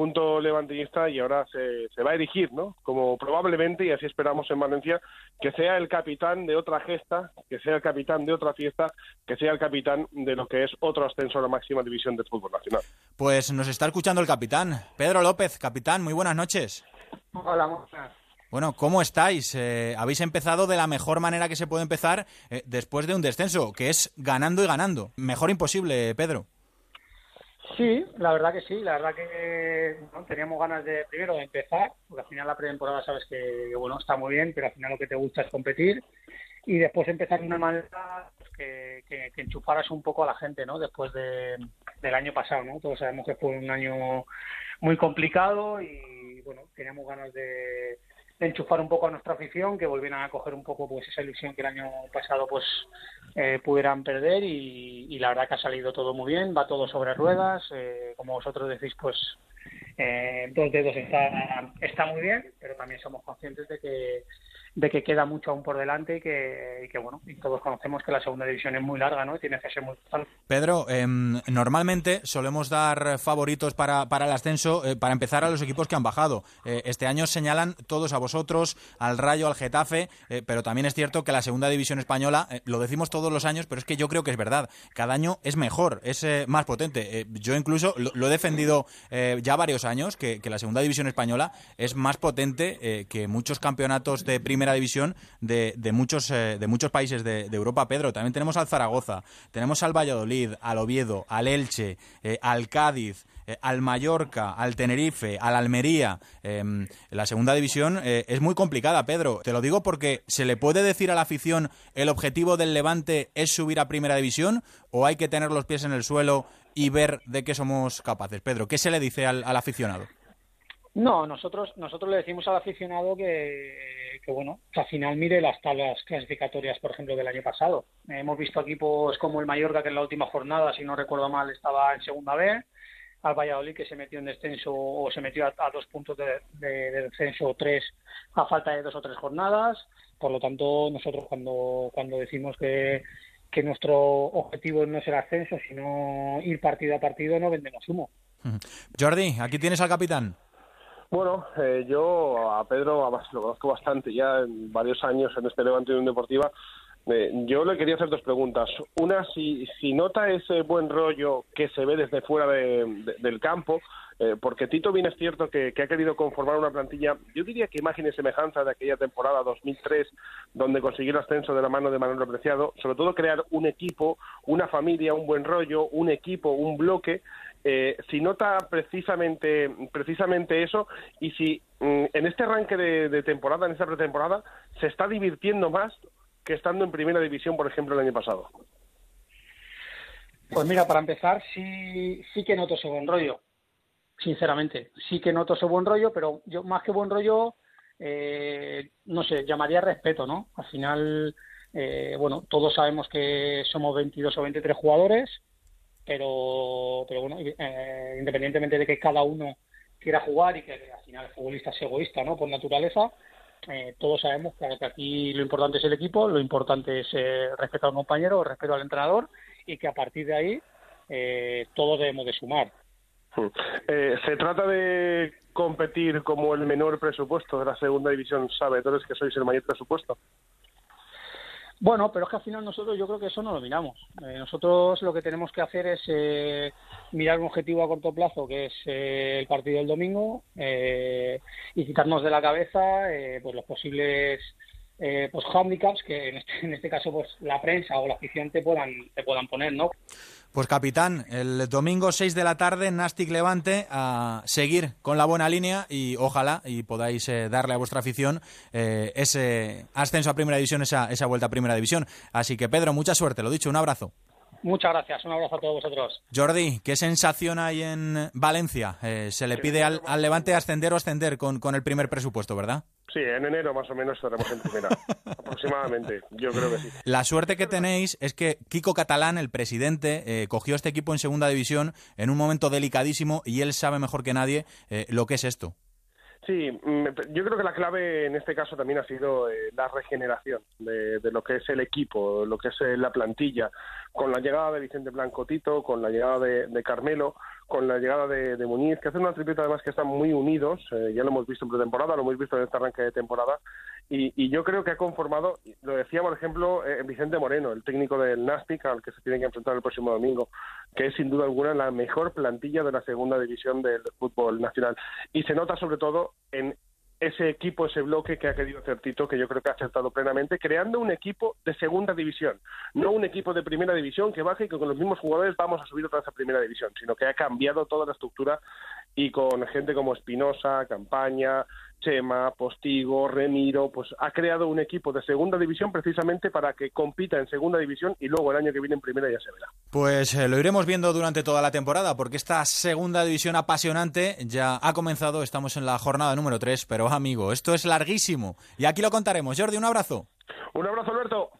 conjunto levantista y ahora se, se, va a erigir, ¿no? Como probablemente, y así esperamos en Valencia, que sea el capitán de otra gesta, que sea el capitán de otra fiesta, que sea el capitán de lo que es otro ascenso a la máxima división del fútbol nacional. Pues nos está escuchando el capitán. Pedro López, capitán, muy buenas noches. Hola, buenas. Bueno, ¿cómo estáis? Eh, habéis empezado de la mejor manera que se puede empezar eh, después de un descenso, que es ganando y ganando. Mejor imposible, Pedro. Sí, la verdad que sí, la verdad que teníamos ganas de primero de empezar, porque al final la pretemporada sabes que, bueno está muy bien, pero al final lo que te gusta es competir y después empezar de una manera pues, que, que, enchufaras un poco a la gente, ¿no? Después de, del año pasado, ¿no? Todos sabemos que fue un año muy complicado y bueno teníamos ganas de enchufar un poco a nuestra afición, que volvieran a coger un poco pues esa ilusión que el año pasado pues eh, pudieran perder y, la verdad que ha salido todo muy bien, va todo sobre ruedas, eh, como vosotros decís pues eh, dos dedos está, está muy bien, pero también somos conscientes de que de que queda mucho aún por delante y que, que, bueno, y todos conocemos que la segunda división es muy larga, ¿no? Y tiene que ser muy Pedro, em, normalmente solemos dar favoritos para, para el ascenso, eh, para empezar a los equipos que han bajado. Eh, este año señalan todos a vosotros, al Rayo, al Getafe, eh, pero también es cierto que la segunda división española, lo decimos todos los años, pero es que yo creo que es verdad. Cada año es mejor, es más potente. yo incluso lo, he defendido ya varios años, que, que, la segunda división española es más potente que muchos campeonatos de primera primera división de, muchos, eh, de muchos países de, Europa, Pedro. También tenemos al Zaragoza, tenemos al Valladolid, al Oviedo, al Elche, eh, al Cádiz, eh, al Mallorca, al Tenerife, al Almería. Em, la segunda división es muy complicada, Pedro. Te lo digo porque se le puede decir a la afición el objetivo del Levante es subir a primera división o hay que tener los pies en el suelo y ver de qué somos capaces. Pedro, ¿qué se le dice al aficionado? No, nosotros, nosotros le decimos al aficionado que, que, bueno, al final mire las tablas clasificatorias, por ejemplo, del año pasado. hemos visto equipos como el Mallorca, que en la última jornada, si no recuerdo mal, estaba en segunda B, al Valladolid, que se metió en descenso o se metió a, dos puntos de, descenso o tres a falta de dos o tres jornadas. Por lo tanto, nosotros cuando, cuando decimos que, que nuestro objetivo no es el ascenso, sino ir partido a partido, no vendemos humo. Jordi, aquí tienes al capitán. Bueno, eh, yo a Pedro lo conozco bastante ya en varios años en este Levante Unión Deportiva. Eh, yo le quería hacer dos preguntas. Una, si, si nota ese buen rollo que se ve desde fuera del campo, eh, porque Tito bien es cierto que, ha querido conformar una plantilla, yo diría que imagen y semejanza de aquella temporada 2003, donde consiguió el ascenso de la mano de Manuel Apreciado, sobre todo crear un equipo, una familia, un buen rollo, un equipo, un bloque, eh, si nota precisamente, precisamente eso y si mm, en este arranque de, temporada, en esta pretemporada, se está divirtiendo más que estando en primera división, por ejemplo, el año pasado. Pues mira, para empezar, sí, sí que noto ese buen rollo, sinceramente. Sí que noto ese buen rollo, pero yo más que buen rollo, eh, no sé, llamaría respeto, ¿no? Al final, eh, bueno, todos sabemos que somos 22 o 23 jugadores, pero, pero bueno, eh, independientemente de que cada uno quiera jugar y que al final el futbolista es egoísta, ¿no? Por naturaleza, eh, todos sabemos que, aquí lo importante es el equipo, lo importante es eh, respeto al compañero, respeto al entrenador y que a partir de ahí eh, todos debemos de sumar. Hmm. se trata de competir como el menor presupuesto de la segunda división, sabe entonces que sois el mayor presupuesto. Bueno, pero es que al final nosotros yo creo que eso no lo miramos. Eh, nosotros lo que tenemos que hacer es eh, mirar un objetivo a corto plazo, que es eh, el partido del domingo, y quitarnos de la cabeza pues los posibles pues handicaps que en este, en este caso pues la prensa o la afición te puedan, te puedan poner, ¿no? Pues capitán, el domingo 6 de la tarde, Nastic Levante, a seguir con la buena línea y ojalá y podáis eh, darle a vuestra afición eh, ese ascenso a Primera División, esa, esa vuelta a Primera División. Así que Pedro, mucha suerte, lo dicho, un abrazo. Muchas gracias, un abrazo a todos vosotros. Jordi, ¿qué sensación hay en Valencia? Eh, se le pide al, al, Levante ascender o ascender con, con el primer presupuesto, ¿verdad? Sí, en enero más o menos estaremos en primera, aproximadamente, yo creo que sí. La suerte que tenéis es que Kiko Catalán, el presidente, eh, cogió este equipo en segunda división en un momento delicadísimo y él sabe mejor que nadie eh, lo que es esto. Sí, mm, yo creo que la clave en este caso también ha sido eh, la regeneración de, lo que es el equipo, lo que es la plantilla, con la llegada de Vicente Blanco Tito, con la llegada de Carmelo, con la llegada de, de Muñiz, que hacen una tripleta además que están muy unidos, eh, ya lo hemos visto en pretemporada, lo hemos visto en este arranque de temporada, y, y yo creo que ha conformado, lo decía por ejemplo eh, Vicente Moreno, el técnico del Nastic, al que se tiene que enfrentar el próximo domingo, que es sin duda alguna la mejor plantilla de la segunda división del fútbol nacional. Y se nota sobre todo en ese equipo, ese bloque que ha querido hacer Tito, que yo creo que ha acertado plenamente, creando un equipo de segunda división, no un equipo de primera división que baje y que con los mismos jugadores vamos a subir otra vez a primera división, sino que ha cambiado toda la estructura y con gente como Espinosa, Campaña, Chema, Postigo, Remiro, pues ha creado un equipo de segunda división precisamente para que compita en segunda división y luego el año que viene en primera ya se verá. Pues eh, lo iremos viendo durante toda la temporada porque esta segunda división apasionante ya ha comenzado, estamos en la jornada número 3, pero amigo, esto es larguísimo y aquí lo contaremos. Jordi, un abrazo. Un abrazo, Alberto.